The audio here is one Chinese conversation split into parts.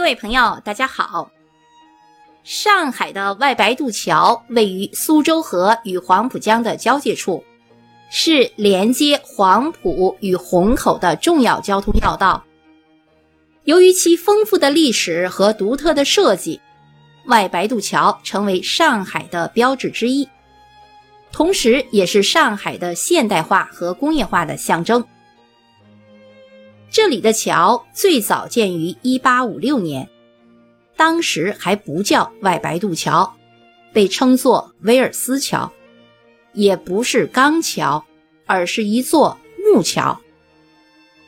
各位朋友，大家好。上海的外白渡桥位于苏州河与黄浦江的交界处，是连接黄浦与虹口的重要交通要道。由于其丰富的历史和独特的设计，外白渡桥成为上海的标志之一，同时也是上海的现代化和工业化的象征。这里的桥最早建于1856年，当时还不叫外白渡桥，被称作威尔斯桥，也不是钢桥，而是一座木桥。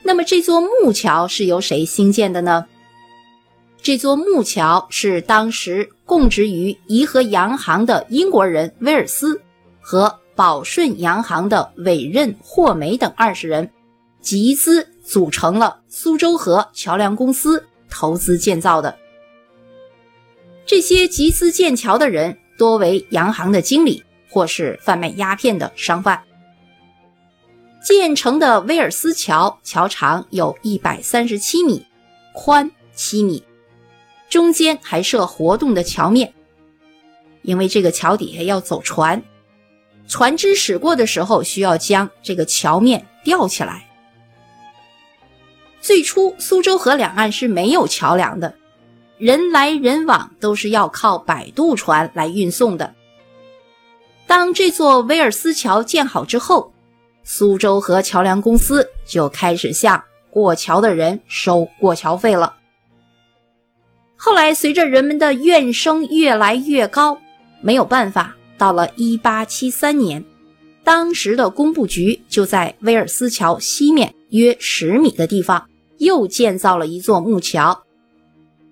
那么这座木桥是由谁兴建的呢？这座木桥是当时供职于颐和洋行的英国人威尔斯和宝顺洋行的委任霍梅等二十人集资。组成了苏州河桥梁公司投资建造的。这些集资建桥的人多为洋行的经理或是贩卖鸦片的商贩。建成的威尔斯桥桥长有一百三十七米，宽七米，中间还设活动的桥面。因为这个桥底下要走船，船只驶过的时候需要将这个桥面吊起来。最初，苏州河两岸是没有桥梁的，人来人往都是要靠摆渡船来运送的。当这座威尔斯桥建好之后，苏州河桥梁公司就开始向过桥的人收过桥费了。后来，随着人们的怨声越来越高，没有办法，到了1873年，当时的工部局就在威尔斯桥西面约十米的地方。又建造了一座木桥，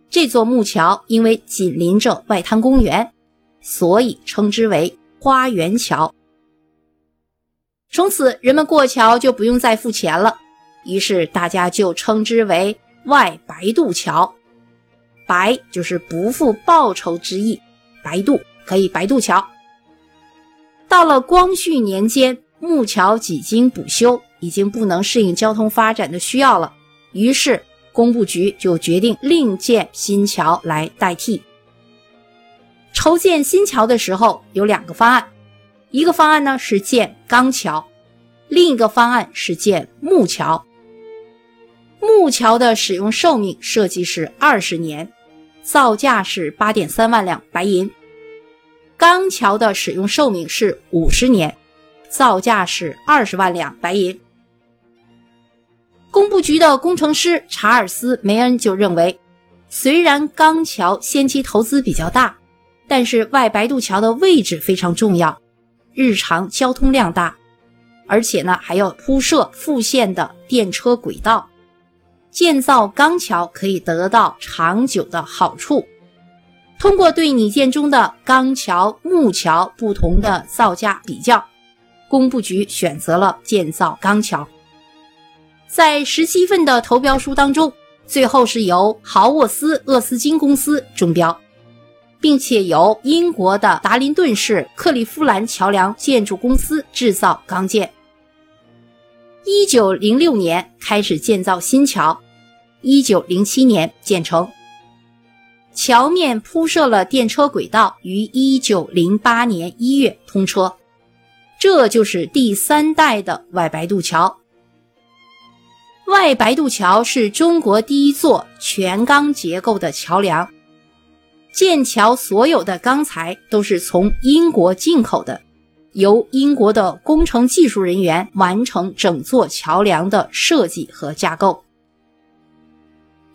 这座木桥因为紧邻着外滩公园，所以称之为花园桥。从此，人们过桥就不用再付钱了，于是大家就称之为外白渡桥。白就是不付报酬之意，白渡可以白渡桥。到了光绪年间，木桥几经补修，已经不能适应交通发展的需要了。于是，工部局就决定另建新桥来代替。筹建新桥的时候有两个方案，一个方案呢是建钢桥，另一个方案是建木桥。木桥的使用寿命设计是二十年，造价是八点三万两白银；钢桥的使用寿命是五十年，造价是二十万两白银。局的工程师查尔斯·梅恩就认为，虽然钢桥先期投资比较大，但是外白渡桥的位置非常重要，日常交通量大，而且呢还要铺设复线的电车轨道，建造钢桥可以得到长久的好处。通过对拟建中的钢桥、木桥不同的造价比较，工部局选择了建造钢桥。在十七份的投标书当中，最后是由豪沃斯厄斯金公司中标，并且由英国的达林顿市克利夫兰桥梁建筑公司制造钢件。一九零六年开始建造新桥，一九零七年建成。桥面铺设了电车轨道，于一九零八年一月通车。这就是第三代的外白渡桥。外白渡桥是中国第一座全钢结构的桥梁，建桥所有的钢材都是从英国进口的，由英国的工程技术人员完成整座桥梁的设计和架构。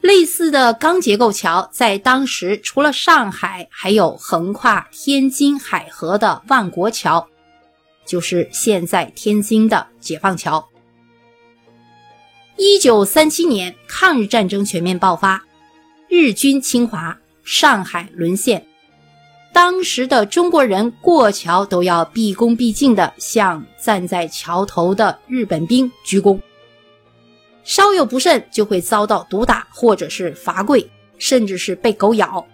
类似的钢结构桥在当时除了上海，还有横跨天津海河的万国桥，就是现在天津的解放桥。一九三七年，抗日战争全面爆发，日军侵华，上海沦陷。当时的中国人过桥都要毕恭毕敬地向站在桥头的日本兵鞠躬，稍有不慎就会遭到毒打，或者是罚跪，甚至是被狗咬。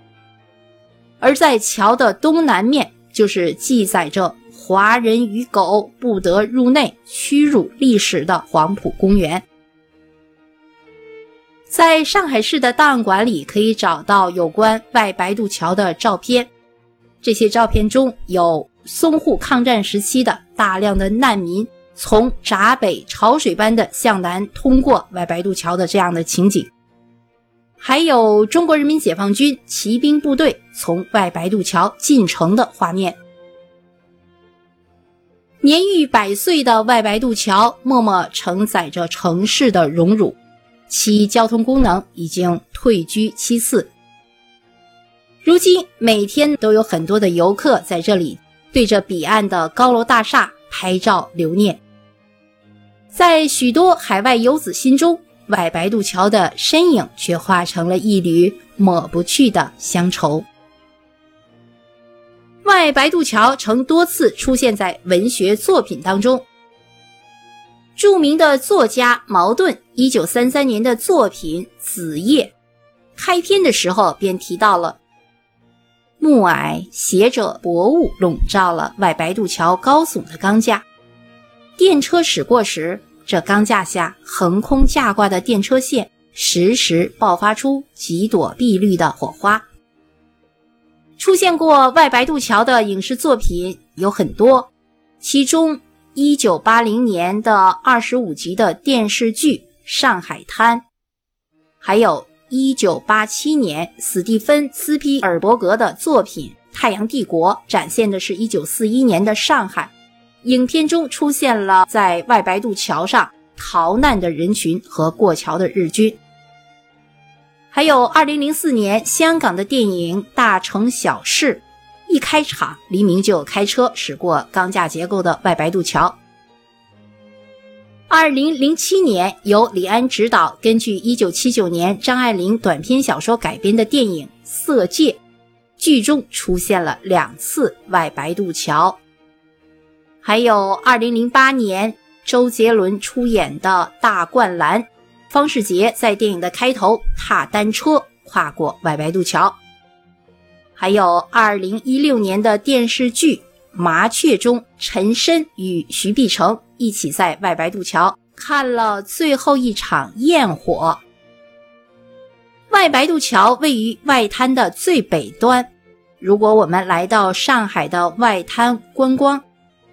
而在桥的东南面，就是记载着“华人与狗不得入内”屈辱历史的黄埔公园。在上海市的档案馆里可以找到有关外白渡桥的照片，这些照片中有淞沪抗战时期的大量的难民从闸北潮水般的向南通过外白渡桥的这样的情景，还有中国人民解放军骑兵部队从外白渡桥进城的画面。年逾百岁的外白渡桥默默承载着城市的荣辱。其交通功能已经退居其次。如今每天都有很多的游客在这里对着彼岸的高楼大厦拍照留念。在许多海外游子心中，外白渡桥的身影却化成了一缕抹不去的乡愁。外白渡桥曾多次出现在文学作品当中。著名的作家茅盾，一九三三年的作品《子夜》，开篇的时候便提到了暮霭携着薄雾笼罩了外白渡桥高耸的钢架，电车驶过时，这钢架下横空架挂的电车线时时爆发出几朵碧绿的火花。出现过外白渡桥的影视作品有很多，其中。一九八零年的二十五集的电视剧《上海滩》，还有一九八七年史蒂芬斯皮尔伯格的作品《太阳帝国》，展现的是一九四一年的上海。影片中出现了在外白渡桥上逃难的人群和过桥的日军。还有二零零四年香港的电影《大城小事》。一开场，黎明就开车驶过钢架结构的外白渡桥。二零零七年，由李安执导、根据一九七九年张爱玲短篇小说改编的电影《色戒》，剧中出现了两次外白渡桥。还有二零零八年周杰伦出演的《大灌篮》，方世杰在电影的开头踏单车跨过外白渡桥。还有二零一六年的电视剧《麻雀》中，陈深与徐碧城一起在外白渡桥看了最后一场焰火。外白渡桥位于外滩的最北端，如果我们来到上海的外滩观光，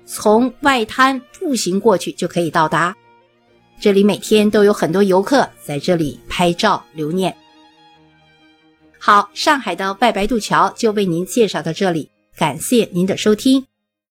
从外滩步行过去就可以到达。这里每天都有很多游客在这里拍照留念。好，上海的外白渡桥就为您介绍到这里，感谢您的收听。